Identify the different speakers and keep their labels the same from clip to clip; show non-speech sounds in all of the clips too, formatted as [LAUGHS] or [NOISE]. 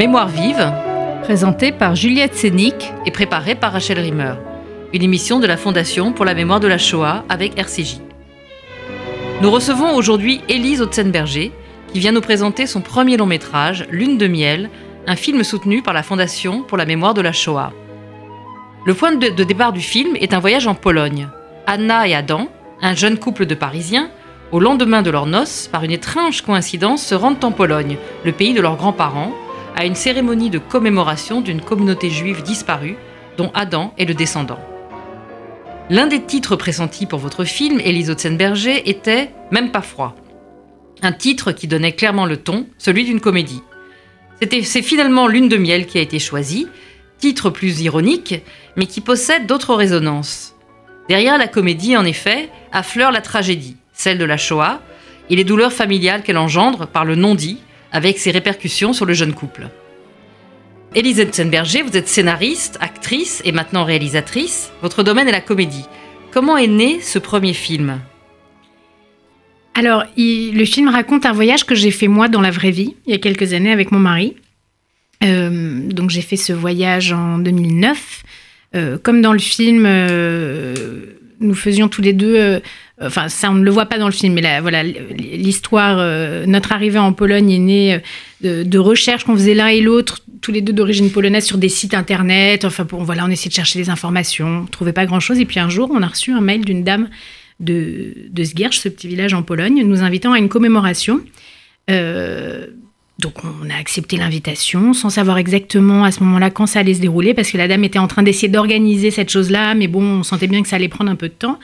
Speaker 1: Mémoire vive,
Speaker 2: Présenté par Juliette Sénic.
Speaker 1: et préparée par Rachel Rimmer. Une émission de la Fondation pour la mémoire de la Shoah avec RCJ. Nous recevons aujourd'hui Élise Otzenberger, qui vient nous présenter son premier long métrage, Lune de miel, un film soutenu par la Fondation pour la mémoire de la Shoah. Le point de, de départ du film est un voyage en Pologne. Anna et Adam, un jeune couple de Parisiens, au lendemain de leurs noces, par une étrange coïncidence, se rendent en Pologne, le pays de leurs grands-parents, à une cérémonie de commémoration d'une communauté juive disparue, dont Adam est le descendant. L'un des titres pressentis pour votre film, Élise Otzenberger, était Même pas froid. Un titre qui donnait clairement le ton, celui d'une comédie. C'est finalement Lune de miel qui a été choisi, titre plus ironique, mais qui possède d'autres résonances. Derrière la comédie, en effet, affleure la tragédie, celle de la Shoah, et les douleurs familiales qu'elle engendre par le non-dit, avec ses répercussions sur le jeune couple. Élise Otzenberger, vous êtes scénariste, actrice et maintenant réalisatrice. Votre domaine est la comédie. Comment est né ce premier film?
Speaker 3: Alors, le film raconte un voyage que j'ai fait moi dans la vraie vie, il y a quelques années avec mon mari. Euh, donc j'ai fait ce voyage en 2009. Euh, comme dans le film, euh, nous faisions tous les deux, euh, enfin ça on ne le voit pas dans le film, mais voilà l'histoire, euh, notre arrivée en Pologne est née euh, de, recherches qu'on faisait l'un et l'autre, tous les deux d'origine polonaise sur des sites internet. Enfin bon, voilà, on essayait de chercher des informations, on trouvait pas grand chose. Et puis un jour, on a reçu un mail d'une dame de, de Sgierz, ce petit village en Pologne, nous invitant à une commémoration. Donc on a accepté l'invitation sans savoir exactement à ce moment-là quand ça allait se dérouler parce que la dame était en train d'essayer d'organiser cette chose-là, mais bon, on sentait bien que ça allait prendre un peu de temps.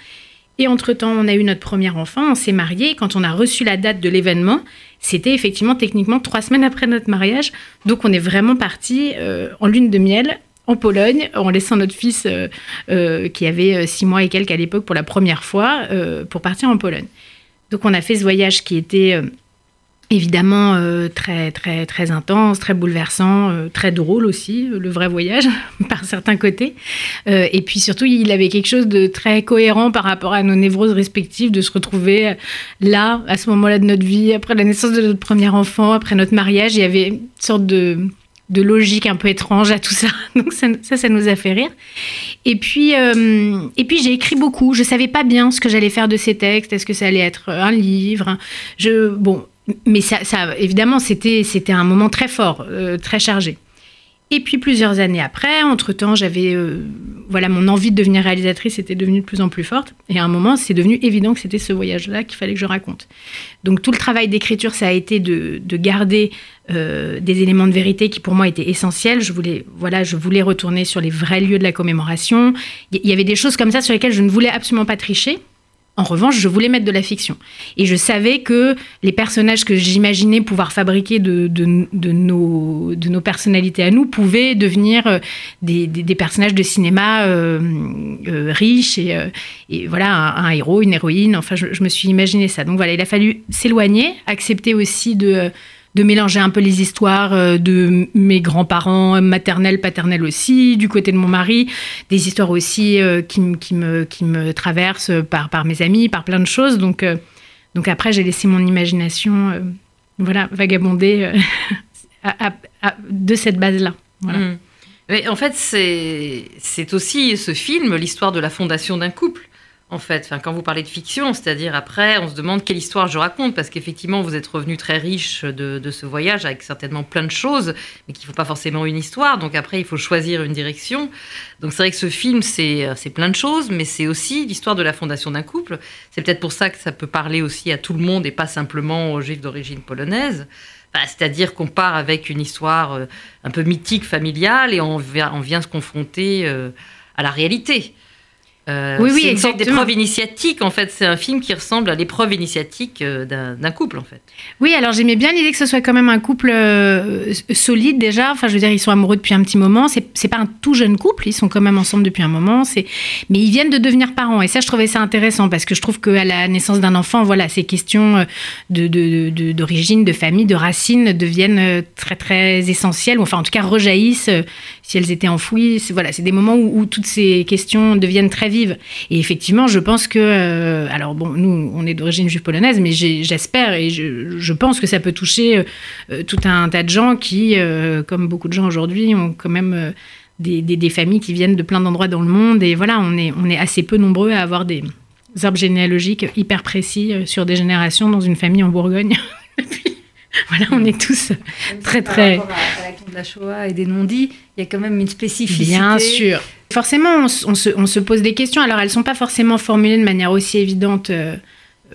Speaker 3: Et entre-temps, on a eu notre premier enfant, on s'est mariés. Quand on a reçu la date de l'événement, c'était effectivement techniquement trois semaines après notre mariage. Donc on est vraiment parti euh, en lune de miel en Pologne, en laissant notre fils euh, euh, qui avait six mois et quelques à l'époque pour la première fois, pour partir en Pologne. Donc on a fait ce voyage qui était évidemment euh, très très très intense, très bouleversant, euh, très drôle aussi, euh, le vrai voyage [LAUGHS] par certains côtés. Et puis surtout, il avait quelque chose de très cohérent par rapport à nos névroses respectives, de se retrouver là, à ce moment-là de notre vie, après la naissance de notre premier enfant, après notre mariage, il y avait une sorte de de logique un peu étrange à tout ça. [LAUGHS] Donc ça, ça, nous a fait rire. Et puis, puis j'ai écrit beaucoup. Je savais pas bien ce que j'allais faire de ces textes. Est-ce que ça allait être un livre Je bon, mais ça, évidemment, c'était c'était un moment très fort, euh, très chargé. Et puis plusieurs années après, entre-temps, j'avais euh, voilà mon envie de devenir réalisatrice était devenue de plus en plus forte. Et à un moment, c'est devenu évident que c'était ce voyage-là qu'il fallait que je raconte. Donc tout le travail d'écriture, ça a été de, de garder euh, des éléments de vérité qui pour moi étaient essentiels. Je voulais voilà, je voulais retourner sur les vrais lieux de la commémoration. Il y avait des choses comme ça sur lesquelles je ne voulais absolument pas tricher. En revanche, je voulais mettre de la fiction. Et je savais que les personnages que j'imaginais pouvoir fabriquer de, nos, personnalités à nous pouvaient devenir euh, des, personnages de cinéma euh, euh, riches et, voilà, un, un, héros, une héroïne. Enfin, je, je, me suis imaginé ça. Donc voilà, il a fallu s'éloigner, accepter aussi de de mélanger un peu les histoires euh, de mes grands-parents, maternels, paternels aussi, du côté de mon mari, des histoires aussi euh, qui, qui, me, qui me traversent par, par mes amis, par plein de choses. Donc, euh, donc après, j'ai laissé mon imagination euh, voilà, vagabonder euh, [LAUGHS] de cette base-là.
Speaker 1: Mmh. Mais en fait, c'est aussi ce film, l'histoire de la fondation d'un couple en fait, quand vous parlez de fiction, c'est-à-dire après, on se demande quelle histoire je raconte, parce qu'effectivement, vous êtes revenu très riche de, ce voyage avec certainement plein de choses, mais qui ne font pas forcément une histoire. Donc après, il faut choisir une direction. Donc c'est vrai que ce film, c'est plein de choses, mais c'est aussi l'histoire de la fondation d'un couple. C'est peut-être pour ça que ça peut parler aussi à tout le monde et pas simplement aux juifs d'origine polonaise. Enfin, c'est-à-dire qu'on part avec une histoire euh, un peu mythique, familiale, et on vient, on vient se confronter euh, à la réalité.
Speaker 3: Euh, oui, oui,
Speaker 1: c'est une sorte d'épreuve initiatique. En fait, c'est un film qui ressemble à l'épreuve initiatique euh, d'un couple, en fait.
Speaker 3: Oui, alors j'aimais bien l'idée que ce soit quand même un couple euh, solide déjà. Enfin, je veux dire, ils sont amoureux depuis un petit moment. C'est pas un tout jeune couple. Ils sont quand même ensemble depuis un moment. Mais ils viennent de devenir parents. Et ça, je trouvais ça intéressant parce que je trouve qu'à la naissance d'un enfant, voilà, ces questions de, d'origine, de, de, de, famille, de racines deviennent très très essentielles. Enfin, en tout cas, rejaillissent si elles étaient enfouies. Voilà, c'est des moments où, où, toutes ces questions deviennent très vives. Et effectivement, je pense que, euh, alors bon, nous, on est d'origine juive polonaise, mais j'espère et je, je, pense que ça peut toucher euh, tout un tas de gens qui, euh, comme beaucoup de gens aujourd'hui, ont quand même des, des, des, familles qui viennent de plein d'endroits dans le monde. Et voilà, on est, on est assez peu nombreux à avoir des arbres généalogiques hyper précis sur des générations dans une famille en Bourgogne. [LAUGHS] voilà, on est tous très très.
Speaker 2: La Shoah et des non-dits, il y a quand même une spécificité.
Speaker 3: Bien sûr. Forcément, on, se, pose des questions. Alors, elles ne sont pas forcément formulées de manière aussi évidente euh,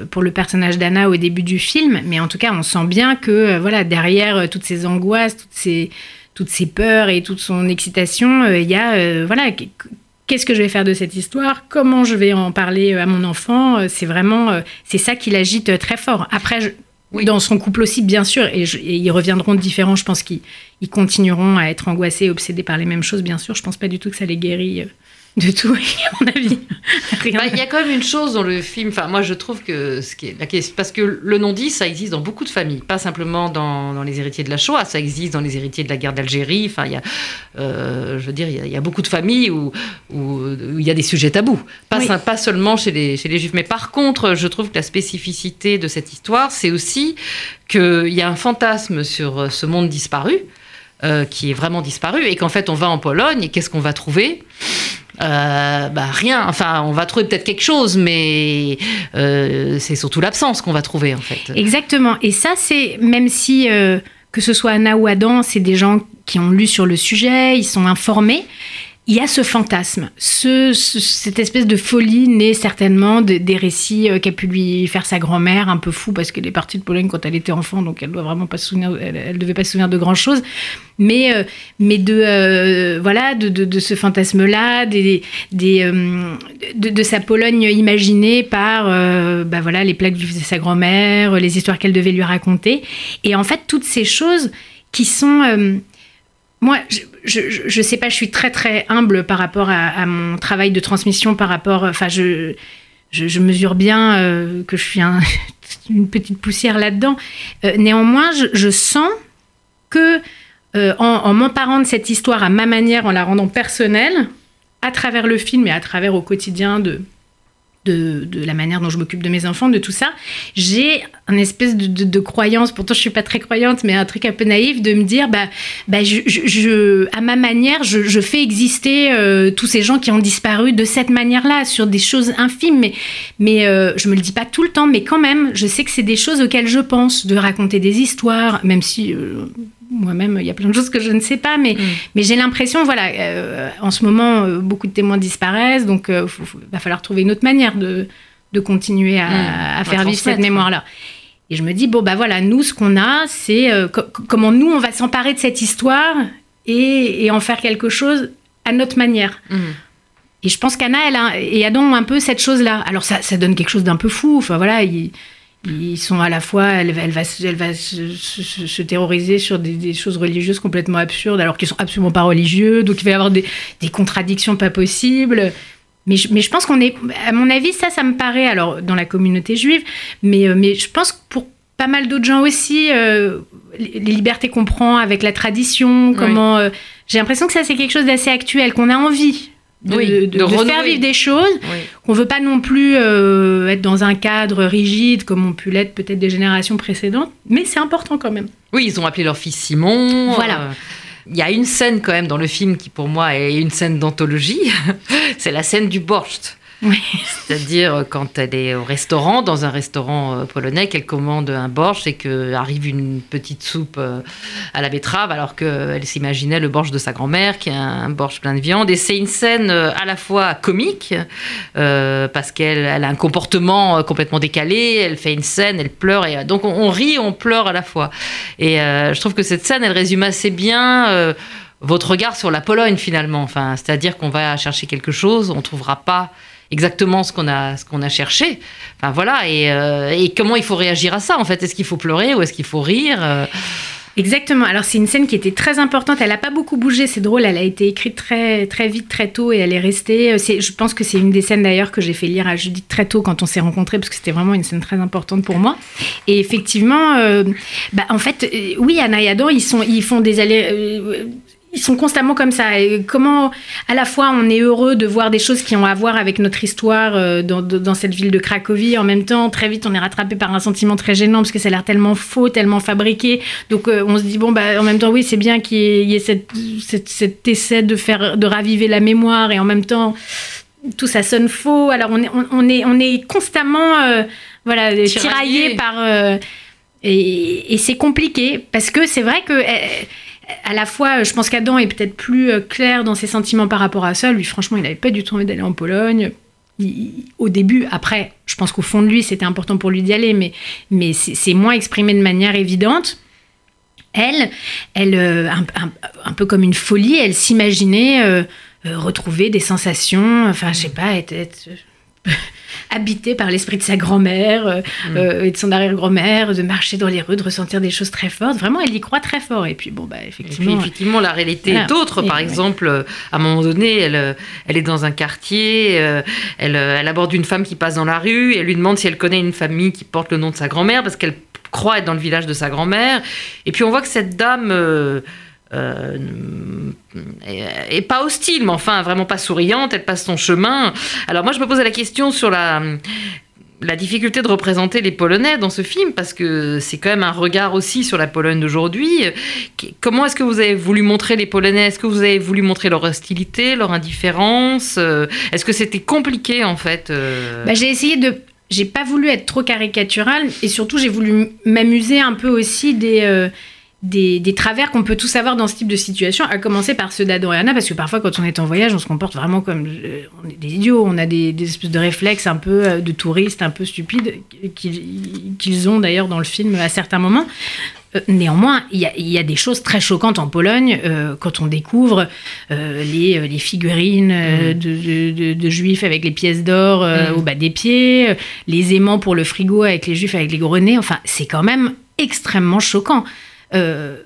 Speaker 3: pour le personnage d'Anna au début du film, mais en tout cas, on sent bien que euh, voilà, derrière euh, toutes ces angoisses, toutes ces, toutes ces peurs et toute son excitation, il y a voilà, qu'est-ce que je vais faire de cette histoire? Comment je vais en parler à mon enfant? C'est vraiment, c'est ça qui l'agite très fort. Après, je, oui. Dans son couple aussi, bien sûr, et, ils reviendront différents. Je pense qu'ils continueront à être angoissés obsédés par les mêmes choses, bien sûr. Je pense pas du tout que ça les guérit de tout, [LAUGHS] à mon avis.
Speaker 1: Il bah, y a quand même une chose dans le film, enfin, moi je trouve que ce qui est la question, parce que le non-dit, ça existe dans beaucoup de familles, pas simplement dans, dans, les héritiers de la Shoah, ça existe dans les héritiers de la guerre d'Algérie. Enfin, il y a, euh, je veux dire, il y, a, il y, a beaucoup de familles où, il y a des sujets tabous, pas, oui. pas seulement chez les, chez les juifs. Mais par contre, je trouve que la spécificité de cette histoire, c'est aussi qu'il y a un fantasme sur ce monde disparu. Euh, qui est vraiment disparu et qu'en fait on va en Pologne et qu'est-ce qu'on va trouver? Euh, bah, rien. Enfin, on va trouver peut-être quelque chose, mais euh, c'est surtout l'absence qu'on va trouver, en fait.
Speaker 3: Exactement. Et ça, c'est même si, euh, que ce soit Anna ou Adam, c'est des gens qui ont lu sur le sujet, ils sont informés. Il y a ce fantasme, ce, ce, cette espèce de folie née certainement de, des récits euh, qu'a pu lui faire sa grand-mère, un peu fou parce qu'elle est partie de Pologne quand elle était enfant, donc elle doit vraiment pas souvenir, elle, elle devait pas se souvenir de grand chose, mais euh, mais de euh, voilà de, ce fantasme-là, de, sa Pologne imaginée par bah voilà les plaques de sa grand-mère, les histoires qu'elle devait lui raconter, et en fait toutes ces choses qui sont moi, je, je, je, sais pas, je suis très très humble par rapport à, mon travail de transmission, par rapport, enfin, je, mesure bien euh, que je suis un, [LAUGHS] une petite poussière là-dedans. Euh, néanmoins, je, sens que euh, en, en m'emparant de cette histoire à ma manière, en la rendant personnelle, à travers le film et à travers au quotidien de de, la manière dont je m'occupe de mes enfants, de tout ça, j'ai un espèce de, croyance, pourtant je suis pas très croyante, mais un truc un peu naïf, de me dire, bah, bah je, à ma manière, je, je fais exister euh, tous ces gens qui ont disparu de cette manière-là, sur des choses infimes, mais, mais euh, je me le dis pas tout le temps, mais quand même, je sais que c'est des choses auxquelles je pense, de raconter des histoires, même si... Euh, moi-même, il y a plein de choses que je ne sais pas, mais, mm. mais j'ai l'impression, voilà, euh, en ce moment, euh, beaucoup de témoins disparaissent, donc il euh, va falloir trouver une autre manière de, de continuer à, mm. à faire vivre cette mémoire-là. Et je me dis, bon, bah voilà, nous, ce qu'on a, c'est co comment nous, on va s'emparer de cette histoire et, et, en faire quelque chose à notre manière. Mm. Et je pense qu'Anna elle a, et Adam ont un peu cette chose-là. Alors, ça, ça donne quelque chose d'un peu fou. Enfin, voilà, il ils sont à la fois, elle, elle va, elle va se, se, se terroriser sur des, des, choses religieuses complètement absurdes, alors qu'ils sont absolument pas religieux, donc il va y avoir des, des contradictions pas possibles. Mais je, mais je pense qu'on est, à mon avis, ça, ça me paraît, alors dans la communauté juive, mais, euh, mais je pense que pour pas mal d'autres gens aussi, euh, les libertés qu'on prend avec la tradition, comment. Oui. Euh, j'ai l'impression que ça, c'est quelque chose d'assez actuel, qu'on a envie de, oui, de, de, de faire vivre des choses, oui. qu'on veut pas non plus euh, être dans un cadre rigide comme ont pu l'être peut-être des générations précédentes, mais c'est important quand même.
Speaker 1: Oui, ils ont appelé leur fils Simon.
Speaker 3: Voilà. Euh...
Speaker 1: Il y a une scène quand même dans le film qui pour moi est une scène d'anthologie, [LAUGHS] c'est la scène du borscht.
Speaker 3: Oui.
Speaker 1: C'est-à-dire quand elle est au restaurant, dans un restaurant euh, polonais, qu'elle commande un borsch et qu'arrive une petite soupe euh, à la betterave, alors qu'elle s'imaginait le borsch de sa grand-mère, qui est un borsch plein de viande. Et c'est une scène euh, à la fois comique, euh, parce qu'elle elle a un comportement complètement décalé, elle fait une scène, elle pleure, donc on, rit, on pleure à la fois. Et euh, je trouve que cette scène, elle résume assez bien euh, votre regard sur la Pologne finalement. Enfin, c'est-à-dire qu'on va chercher quelque chose, on ne trouvera pas exactement ce qu'on a, ce a cherché. Enfin voilà, et, euh, et, comment il faut réagir à ça en fait? Est-ce qu'il faut pleurer ou est-ce qu'il faut rire euh?
Speaker 3: Exactement. Alors c'est une scène qui était très importante. Elle n'a pas beaucoup bougé. C'est drôle. Elle a été écrite très très vite, très tôt, et elle est restée. C'est, je pense que c'est une des scènes d'ailleurs que j'ai fait lire à Judith très tôt quand on s'est rencontrés, parce que c'était vraiment une scène très importante pour moi. Et effectivement, euh, bah, en fait, euh, oui, Anna et Adam, ils sont, ils font des allers. Euh, ils sont constamment comme ça. Et comment, à la fois, on est heureux de voir des choses qui ont à voir avec notre histoire euh, dans, dans, cette ville de Cracovie. En même temps, très vite, on est rattrapé par un sentiment très gênant parce que ça a l'air tellement faux, tellement fabriqué. Donc, euh, on se dit, bon, bah, en même temps, oui, c'est bien qu'il y ait, cette, cet essai de faire, de raviver la mémoire et en même temps, tout ça sonne faux. Alors, on est, on, est, on est constamment, euh, voilà, tiraillé, par. et, et c'est compliqué parce que c'est vrai que à la fois, je pense qu'Adam est peut-être plus euh, clair dans ses sentiments par rapport à ça. Lui, franchement, il n'avait pas du tout envie d'aller en Pologne. au début, après, je pense qu'au fond de lui, c'était important pour lui d'y aller, mais, mais c'est moins exprimé de manière évidente. Elle, elle euh, un, peu comme une folie, elle s'imaginait euh, retrouver des sensations, enfin, je sais pas, être [LAUGHS] habité par l'esprit de sa grand-mère euh, mm. euh, et de son arrière-grand-mère, de marcher dans les rues, de ressentir des choses très fortes. Vraiment, elle y croit très fort. Et puis, bon, bah, effectivement.
Speaker 1: effectivement, la réalité est autre. Par exemple, euh, à un moment donné, elle, elle est dans un quartier, elle, elle aborde une femme qui passe dans la rue et elle lui demande si elle connaît une famille qui porte le nom de sa grand-mère parce qu'elle croit être dans le village de sa grand-mère. Et puis, on voit que cette dame. Euh, et, pas hostile, mais enfin vraiment pas souriante, elle passe son chemin. Alors moi je me posais la question sur la, la difficulté de représenter les Polonais dans ce film, parce que c'est quand même un regard aussi sur la Pologne d'aujourd'hui. Comment est-ce que vous avez voulu montrer les Polonais? Est-ce que vous avez voulu montrer leur hostilité, leur indifférence? Est-ce que c'était compliqué en fait euh?
Speaker 3: bah, J'ai essayé de... J'ai pas voulu être trop caricatural et surtout j'ai voulu m'amuser un peu aussi des... Euh, des, travers qu'on peut tous avoir dans ce type de situation, à commencer par ceux et parce que parfois quand on est en voyage, on se comporte vraiment comme euh, on est des idiots, on a des, espèces de réflexes un peu euh, de touristes, un peu stupides, qu'ils ont d'ailleurs dans le film à certains moments. Euh, néanmoins, il y, a des choses très choquantes en Pologne quand on découvre les, les, figurines mmh. de, de, juifs avec les pièces d'or mmh. au bas des pieds, les aimants pour le frigo avec les juifs avec les gros nez. Enfin, c'est quand même extrêmement choquant. Euh,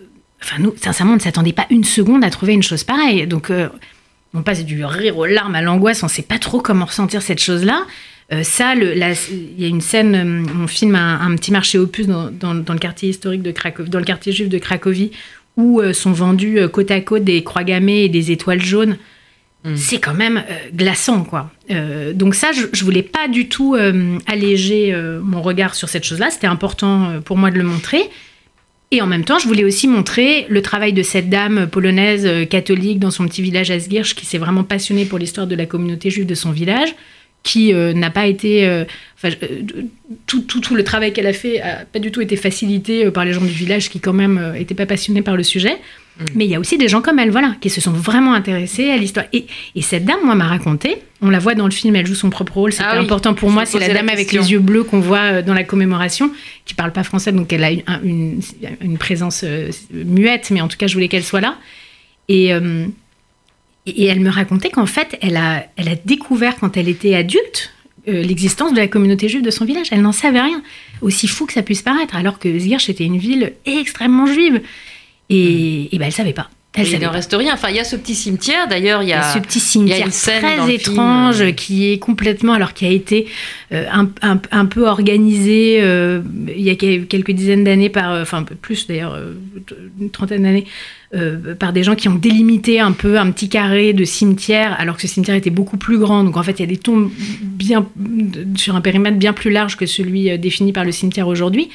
Speaker 3: enfin, nous, sincèrement, on ne s'attendait pas une seconde à trouver une chose pareille. Donc, euh, on passe du rire aux larmes à l'angoisse, on ne sait pas trop comment ressentir cette chose-là. Euh, ça, il y a une scène, on filme un, petit marché opus dans, dans, le quartier historique de Cracovie, dans le quartier juif de Cracovie, où sont vendus côte à côte des croix gammées et des étoiles jaunes. Hmm. C'est quand même glaçant, quoi. donc ça, je, ne voulais pas du tout alléger mon regard sur cette chose-là. C'était important pour moi de le montrer. Et en même temps, je voulais aussi montrer le travail de cette dame polonaise euh, catholique dans son petit village à Asgirch qui s'est vraiment passionnée pour l'histoire de la communauté juive de son village, qui euh, n'a pas été. Euh, tout, tout, tout, le travail qu'elle a fait n'a pas du tout été facilité par les gens du village qui, quand même, n'étaient pas passionnés par le sujet. Mm. Mais il y a aussi des gens comme elle, voilà, qui se sont vraiment intéressés à l'histoire. Et, cette dame, moi, m'a raconté, on la voit dans le film, elle joue son propre rôle, c'était ah important pour moi, c'est la dame avec les yeux bleus qu'on voit euh, dans la commémoration, qui parle pas français, donc elle a une, une, présence euh, muette, mais en tout cas, je voulais qu'elle soit là. Et, euh, et elle me racontait qu'en fait, elle a, elle a découvert quand elle était adulte, l'existence de la communauté juive de son village. Elle n'en savait rien. Aussi fou que ça puisse paraître, alors que Zgirch était une ville extrêmement juive. Et, et ben, elle savait pas.
Speaker 1: Elle il n'en reste rien. Enfin, il y a ce petit cimetière. D'ailleurs, il y a
Speaker 3: ce petit cimetière très étrange qui est complètement, alors qui a été euh, un, un, peu organisé euh, il y a quelques dizaines d'années par, euh, enfin un peu plus d'ailleurs, une trentaine d'années, par des gens qui ont délimité un peu un petit carré de cimetière, alors que ce cimetière était beaucoup plus grand. Donc en fait, il y a des tombes bien sur un périmètre bien plus large que celui défini par le cimetière aujourd'hui.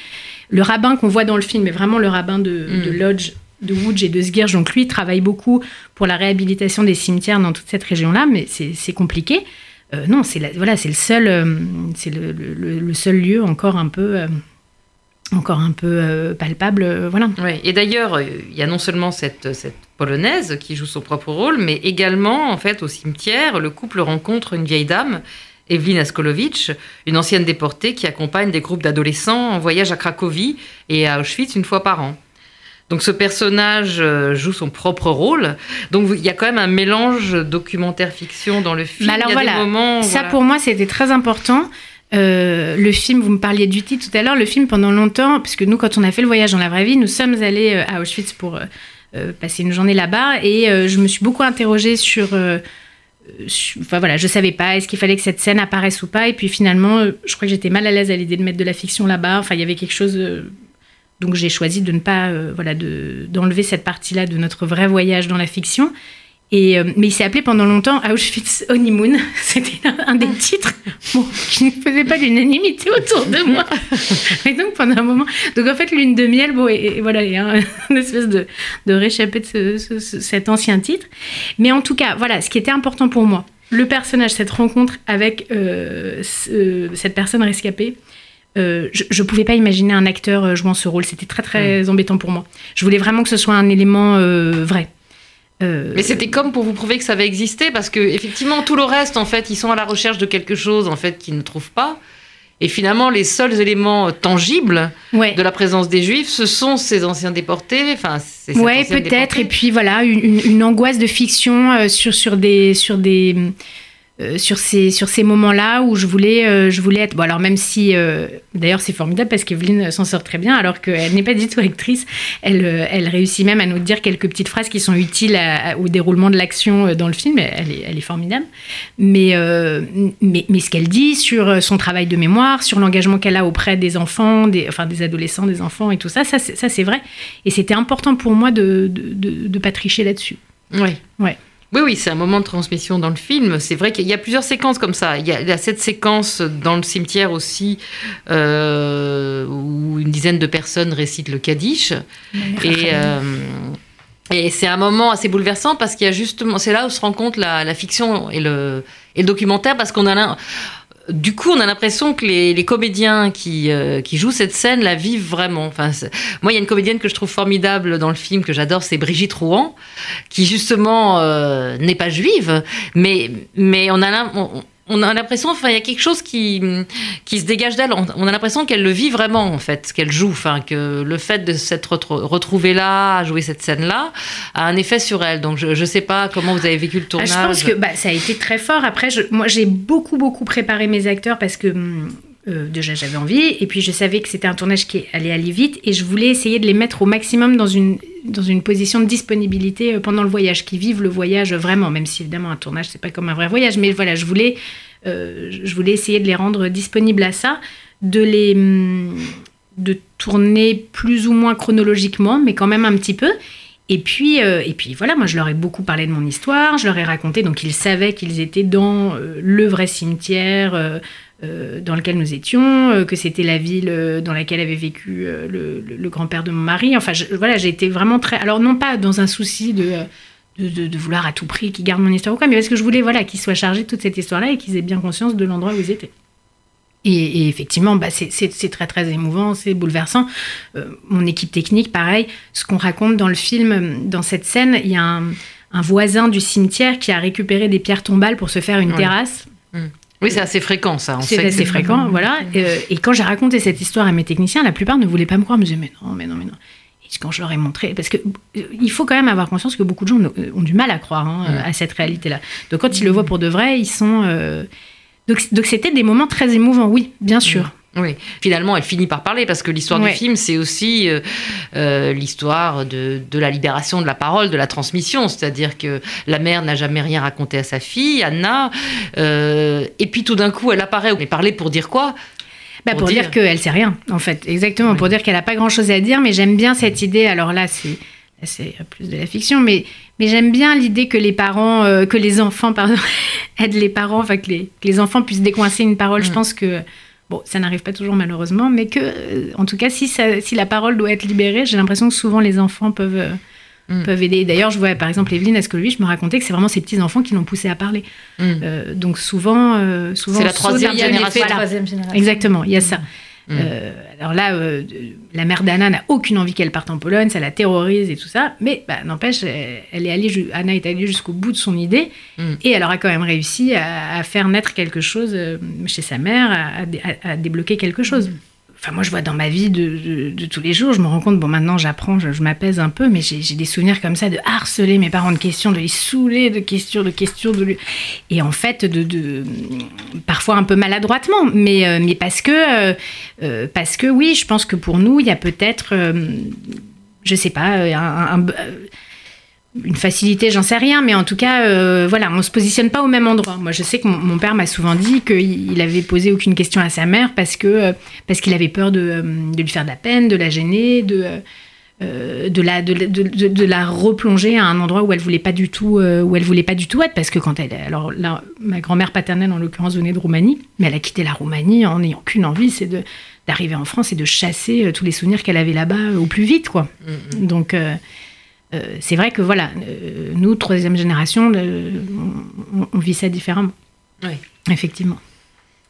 Speaker 3: Le rabbin qu'on voit dans le film est vraiment le rabbin de, de mm. Lodge de Łódź et de Sgirch. Donc lui travaille beaucoup pour la réhabilitation des cimetières dans toute cette région-là, mais c'est compliqué. Euh, non, c'est voilà, c'est le seul, euh, c'est le, seul lieu encore un peu. Euh, encore un peu palpable, voilà.
Speaker 1: Et d'ailleurs, il y a non seulement cette, polonaise qui joue son propre rôle, mais également, en fait, au cimetière, le couple rencontre une vieille dame Evelyne Askolovitch, une ancienne déportée qui accompagne des groupes d'adolescents en voyage à Cracovie et à Auschwitz une fois par an. Donc ce personnage euh, joue son propre rôle. Donc il y a quand même un mélange documentaire-fiction dans le film.
Speaker 3: alors voilà, ça pour moi c'était très important. Euh, le film, vous me parliez du titre tout à l'heure, le film pendant longtemps, puisque nous quand on a fait le voyage dans la vraie vie, nous sommes allés euh, à Auschwitz pour passer une journée là-bas et je me suis beaucoup interrogée sur... Enfin voilà, je savais pas, est-ce qu'il fallait que cette scène apparaisse ou pas, et puis finalement, je crois que j'étais mal à l'aise à l'idée de mettre de la fiction là-bas. Enfin, il y avait quelque chose donc j'ai choisi de ne pas, euh, voilà, de, d'enlever cette partie-là de notre vrai voyage dans la fiction. Et, euh, mais il s'est appelé pendant longtemps Auschwitz Honeymoon. [LAUGHS] C'était un des titres [LAUGHS] bon, qui ne faisait pas l'unanimité autour de moi. [LAUGHS] et donc pendant un moment. Donc en fait, Lune de miel, bon, et, voilà, il y a une espèce de, de réchappé de ce, ce, cet ancien titre. Mais en tout cas, voilà, ce qui était important pour moi, le personnage, cette rencontre avec euh, ce, cette personne rescapée, euh, je ne pouvais pas imaginer un acteur euh, jouant ce rôle. C'était très très mmh. embêtant pour moi. Je voulais vraiment que ce soit un élément euh, vrai.
Speaker 1: Euh... Mais c'était comme pour vous prouver que ça avait existé, parce que effectivement tout le reste, en fait, ils sont à la recherche de quelque chose en fait qu'ils ne trouvent pas. Et finalement, les seuls éléments tangibles
Speaker 3: ouais.
Speaker 1: de la présence des Juifs, ce sont ces anciens déportés. Enfin,
Speaker 3: ouais, peut-être. Et puis voilà, une, une, angoisse de fiction sur sur des sur des euh, sur ces, sur ces moments-là où je voulais, euh, je voulais être. Bon, alors même si. Euh, d'ailleurs, c'est formidable parce qu'Evelyne s'en sort très bien, alors qu'elle n'est pas du tout actrice. Elle, elle réussit même à nous dire quelques petites phrases qui sont utiles au déroulement de l'action dans le film. Elle est, elle est formidable. Mais, mais, mais, ce qu'elle dit sur son travail de mémoire, sur l'engagement qu'elle a auprès des enfants, des, enfin des adolescents, des enfants et tout ça, ça, c'est vrai. Et c'était important pour moi de ne de, de, pas tricher là-dessus.
Speaker 1: Oui.
Speaker 3: Ouais.
Speaker 1: Oui, oui, c'est un moment de transmission dans le film. C'est vrai qu'il y a plusieurs séquences comme ça. Il y a, cette séquence dans le cimetière aussi euh, où une dizaine de personnes récitent le Kaddish. Et. Euh, et c'est un moment assez bouleversant parce qu'il y a justement, c'est là où se rencontre la, la fiction et le, et le documentaire parce qu'on a du coup, on a l'impression que les, les comédiens qui, euh, qui, jouent cette scène la vivent vraiment. Enfin, moi, il y a une comédienne que je trouve formidable dans le film, que j'adore, c'est Brigitte Rouen, qui justement euh, n'est pas juive, mais, mais on a, on, on a l'impression, enfin, il y a quelque chose qui, qui se dégage d'elle. On a l'impression qu'elle le vit vraiment, en fait, qu'elle joue. Enfin, que le fait de s'être retrouvée là, à jouer cette scène-là, a un effet sur elle. Donc, je ne sais pas comment vous avez vécu le tournage.
Speaker 3: Ah, je pense que bah, ça a été très fort. Après, je, moi, j'ai beaucoup, beaucoup préparé mes acteurs parce que. Euh, déjà j'avais envie et puis je savais que c'était un tournage qui allait aller vite et je voulais essayer de les mettre au maximum dans une, dans une position de disponibilité euh, pendant le voyage, qui vivent le voyage vraiment, même si évidemment un tournage c'est pas comme un vrai voyage, mais voilà, je voulais, euh, je voulais essayer de les rendre disponibles à ça, de les hum, de tourner plus ou moins chronologiquement, mais quand même un petit peu. Et puis, et puis voilà, moi je leur ai beaucoup parlé de mon histoire, je leur ai raconté, donc ils savaient qu'ils étaient dans le vrai cimetière dans lequel nous étions, euh, que c'était la ville euh, dans laquelle avait vécu le, le, le grand-père de mon mari. Enfin, je, voilà, j'ai été vraiment très. Alors, non pas dans un souci de. De, de, de, vouloir à tout prix qu'ils gardent mon histoire ou quoi, mais parce que je voulais voilà, qu'ils soient chargés de toute cette histoire-là et qu'ils aient bien conscience de l'endroit où ils étaient. Et, et, effectivement, bah c'est très très émouvant, c'est bouleversant. Euh, mon équipe technique, pareil, ce qu'on raconte dans le film, dans cette scène, il y a un, un, voisin du cimetière qui a récupéré des pierres tombales pour se faire une terrasse.
Speaker 1: Mmh. Oui, c'est assez fréquent ça.
Speaker 3: C'est assez fréquent, voilà. Euh, et quand j'ai raconté cette histoire à mes techniciens, la plupart ne voulaient pas me croire, me disaient mais non, mais non, mais non. Et quand je leur ai montré, parce que euh, il faut quand même avoir conscience que beaucoup de gens ont du mal à croire hein, mmh. à cette réalité-là. Donc quand ils le voient pour de vrai, ils sont euh, donc c'était des moments très émouvants, oui, bien sûr.
Speaker 1: Oui, finalement, elle finit par parler parce que l'histoire ouais. du film, c'est aussi euh, euh, l'histoire de, de, la libération de la parole, de la transmission. C'est-à-dire que la mère n'a jamais rien raconté à sa fille, Anna, euh, et puis tout d'un coup, elle apparaît. Mais parler pour dire quoi?
Speaker 3: Bah, pour, pour, dire, dire qu'elle sait rien, en fait. Exactement, pour dire qu'elle n'a pas grand-chose à dire, mais j'aime bien cette idée. Alors là, c'est c'est plus de la fiction, mais, mais j'aime bien l'idée que les parents, euh, que les enfants, pardon, [LAUGHS] aident les parents, enfin que les, que les enfants puissent décoincer une parole. Mmh. Je pense que, bon, ça n'arrive pas toujours malheureusement, mais que, euh, en tout cas, si, ça, si la parole doit être libérée, j'ai l'impression que souvent les enfants peuvent, euh, mmh. peuvent aider. D'ailleurs, je vois par exemple Evelyne Ascolovic, je me racontais que c'est vraiment ses petits-enfants qui l'ont poussé à parler. Mmh. donc souvent, souvent
Speaker 1: c'est la troisième génération.
Speaker 2: Voilà. troisième génération.
Speaker 3: Exactement, il y a ça. Mmh. Euh, alors là, euh, la mère d'Anna n'a aucune envie qu'elle parte en Pologne, ça la terrorise et tout ça, mais bah, n'empêche, elle est allée, Anna est allée jusqu'au bout de son idée mmh. et elle aura quand même réussi à, à, faire naître quelque chose euh, chez sa mère, à, à, à débloquer quelque chose. Mmh. Enfin, moi, je vois dans ma vie de, tous les jours, je me rends compte, bon, maintenant j'apprends, je, m'apaise un peu, mais j'ai des souvenirs comme ça de harceler mes parents de questions, de les saouler de questions, de questions, de Et en fait, de, parfois un peu maladroitement, mais, euh, mais parce que, euh, parce que oui, je pense que pour nous, il y a peut-être, euh, je sais pas, un une facilité, j'en sais rien, mais en tout cas, euh, voilà, on se positionne pas au même endroit. Moi, je sais que mon, mon père m'a souvent dit qu'il avait posé aucune question à sa mère parce que euh, parce qu'il avait peur de, euh, de lui faire de la peine, de la gêner, de de la de, de, de, de la replonger à un endroit où elle voulait pas du tout où elle voulait pas du tout être parce que quand elle alors là ma grand-mère paternelle en l'occurrence venait de Roumanie mais elle a quitté la Roumanie en n'ayant qu'une envie c'est de d'arriver en France et de chasser tous les souvenirs qu'elle avait là-bas au plus vite quoi
Speaker 1: Mhm.
Speaker 3: donc euh, c'est vrai que voilà euh, nous troisième génération euh, on, on vit ça différemment
Speaker 1: Oui.
Speaker 3: effectivement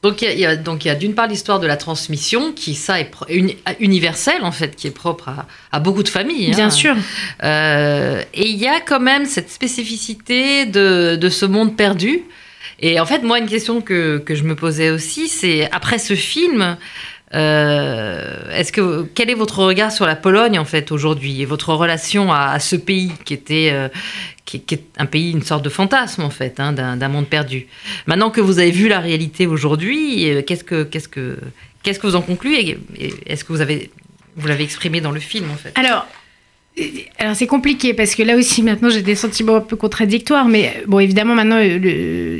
Speaker 1: Donc il y a- donc il y a d'une part l'histoire de la transmission qui ça est uni- universelle en fait qui est propre à, à beaucoup de familles. hein.
Speaker 3: bien sûr
Speaker 1: Euh, et il y a quand même cette spécificité de, de ce monde perdu. Et en fait, moi, une question que, que je me posais aussi, c'est après ce film, est-ce que quel est votre regard sur la Pologne en fait aujourd'hui et votre relation à, ce pays qui était euh, qui, est un pays, une sorte de fantasme en fait, hein, d'un monde perdu? Maintenant que vous avez vu la réalité aujourd'hui, euh, qu'est-ce que qu'est-ce que qu'est-ce que vous en concluez? Est-ce que vous avez vous l'avez exprimé dans le film en fait?
Speaker 3: Alors, euh, alors c'est compliqué parce que là aussi maintenant j'ai des sentiments un peu contradictoires, mais euh, bon évidemment maintenant euh,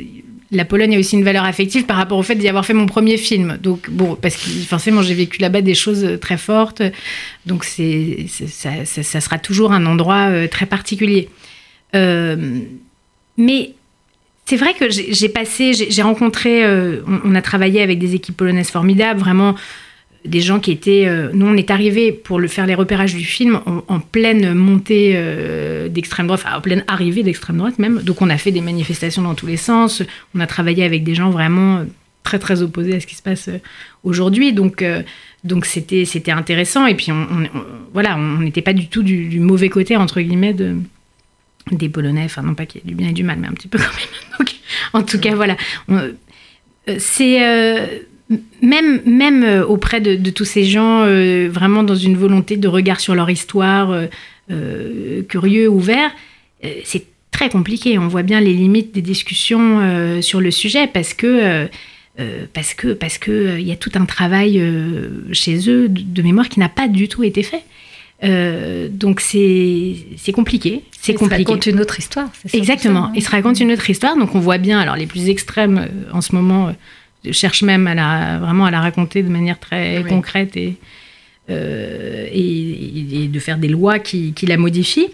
Speaker 3: la Pologne a aussi une valeur affective par rapport au fait d'y avoir fait mon premier film. Donc bon, parce que forcément j'ai vécu là-bas des choses euh, très fortes, donc c'est ça, ça- ça sera toujours un endroit euh, très particulier. Euh, mais c'est vrai que j'ai passé, j'ai rencontré, on, on a travaillé avec des équipes polonaises formidables, vraiment des gens qui étaient. euh, nous, on est arrivés pour le faire les repérages du film en, pleine montée euh, d'extrême droite, enfin en pleine arrivée d'extrême droite même. Donc, on a fait des manifestations dans tous les sens. On a travaillé avec des gens vraiment euh, très très opposés à ce qui se passe aujourd'hui. Donc, donc c'était c'était intéressant. Et puis, on, voilà, on n'était pas du tout du, mauvais côté entre guillemets de des Polonais. Enfin, non pas qu'il y ait du bien et du mal, mais un petit peu quand même. [LAUGHS] En tout cas, voilà. C'est même, même euh, auprès de, de tous ces gens, euh, vraiment dans une volonté de regard sur leur histoire, euh, curieux, ouvert, c'est très compliqué. On voit bien les limites des discussions sur le sujet parce que. euh, parce que parce que euh, il y a tout un travail euh, chez eux de, de mémoire qui n'a pas du tout été fait. Donc c'est c'est compliqué, c'est
Speaker 2: Il se
Speaker 3: compliqué.
Speaker 2: raconte une autre histoire.
Speaker 3: Exactement.
Speaker 2: ça, hein.
Speaker 3: Il se raconte une autre histoire. Donc on voit bien, alors les plus extrêmes en ce moment cherchent même à la, vraiment à la raconter de manière très
Speaker 1: Oui.
Speaker 3: concrète et, euh, et, et de faire des lois qui, qui la modifient.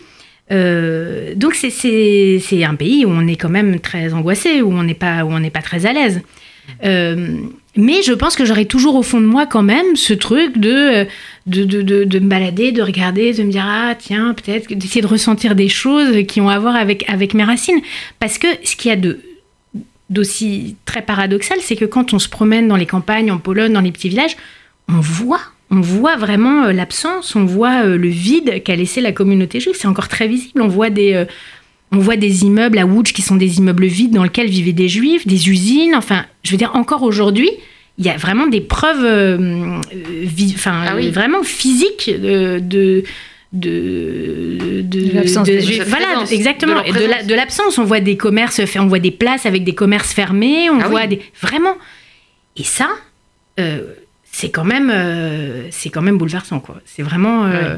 Speaker 3: Euh, donc c'est- un pays où on est quand même très angoissé, où on n'est pas, où on n'est pas très à l'aise. Euh, mais je pense que j'aurais toujours au fond de moi quand même ce truc de, de, de, de, de me balader, de regarder, de me dire ah tiens peut-être d'essayer de ressentir des choses qui ont à voir avec, avec mes racines. Parce que ce qu'il y a de d'aussi très paradoxal, c'est que quand on se promène dans les campagnes, en Pologne, dans les petits villages, on voit, on voit vraiment euh, l'absence, on voit euh, le vide qu'a laissé la communauté juive. C'est encore très visible. On voit des, euh, on voit des immeubles à Łódź qui sont des immeubles vides dans lesquels vivaient des juifs, des usines. Enfin, je veux dire, encore aujourd'hui, il y a vraiment des preuves, euh, enfin,
Speaker 1: Ah oui.
Speaker 3: vraiment physiques de. de de, de,
Speaker 2: De l'absence
Speaker 3: de- voilà exactement et de la- l'absence on voit des commerces on voit des places avec des commerces fermés on
Speaker 1: Ah
Speaker 3: voit
Speaker 1: oui.
Speaker 3: des vraiment et ça euh, c'est quand même euh, c'est quand même bouleversant quoi c'est vraiment euh,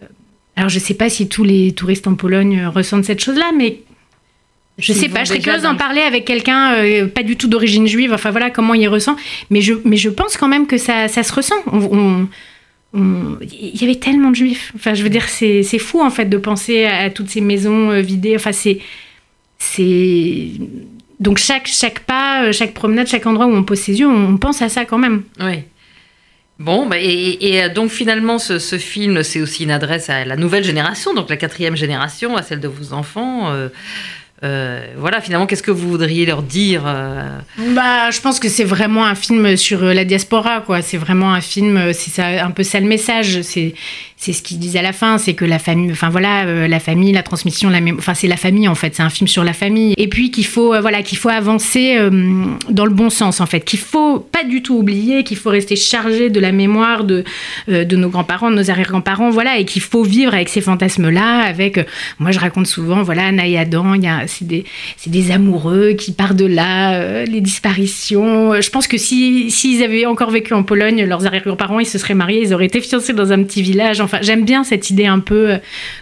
Speaker 1: Ouais.
Speaker 3: alors je sais pas si tous les touristes en Pologne ressentent cette chose là mais je sais pas, je serais curieuse d'en
Speaker 2: le-
Speaker 3: parler avec quelqu'un euh, pas du tout d'origine juive, enfin voilà comment il ressent. Mais je, mais je pense quand même que ça, ça se ressent. On- Il y avait tellement de juifs. Enfin, je veux dire, c'est fou en fait de penser à, toutes ces maisons euh, vidées. Enfin, c'est. Donc chaque, chaque pas, euh, chaque promenade, chaque endroit où on pose ses yeux, on pense à ça quand même.
Speaker 1: Oui. Bon, bah, et, euh, donc finalement, ce, ce film, c'est aussi une adresse à la nouvelle génération, donc la quatrième génération, à celle de vos enfants. euh, euh, voilà, finalement, qu'est-ce que vous voudriez leur dire euh,
Speaker 3: Bah, je pense que c'est vraiment un film sur euh, la diaspora, quoi. C'est vraiment un film, euh, c'est ça, un peu ça le message. C'est, c'est ce qu'ils disent à la fin, c'est que la famille, enfin voilà, euh, la famille, la transmission, enfin c'est la famille en fait. C'est un film sur la famille. Et puis qu'il faut, euh, voilà, qu'il faut avancer euh, dans le bon sens en fait. Qu'il faut pas du tout oublier, qu'il faut rester chargé de la mémoire de de nos grands-parents, de nos arrière-grands-parents, voilà, et qu'il faut vivre avec ces fantasmes-là. Avec, moi je raconte souvent, voilà, Anna et Adam, c'est des, des amoureux qui partent de là, les disparitions. Je pense que si s'ils avaient encore vécu en Pologne, leurs arrière-grands-parents, ils se seraient mariés, ils auraient été fiancés dans un petit village. Enfin, j'aime bien cette idée un peu, euh,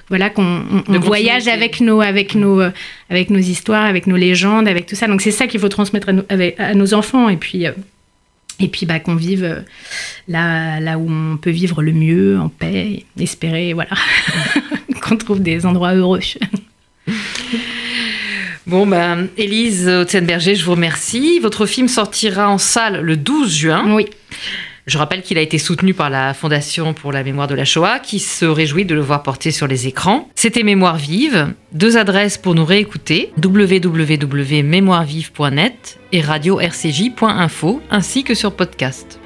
Speaker 3: voilà, qu'on on- on
Speaker 1: De
Speaker 3: voyage avec nos, avec nos, euh, avec nos histoires, avec nos légendes, avec tout ça. Donc c'est ça qu'il faut transmettre à, nos- avec- à nos enfants et puis. euh, et puis bah, qu'on vive là, là où on peut vivre le mieux, en paix, espérer, voilà, [LAUGHS] qu'on trouve des endroits heureux. [LAUGHS]
Speaker 1: Bon, ben, Élise Otzenberger, je vous remercie. Votre film sortira en salle le 12 juin.
Speaker 3: Oui,
Speaker 1: Je rappelle qu'il a été soutenu par la Fondation pour la mémoire de la Shoah, qui se réjouit de le voir porter sur les écrans. C'était Mémoire vive. Deux adresses pour nous réécouter www.mémoirevive.net et radio-rcj.info, ainsi que sur podcast.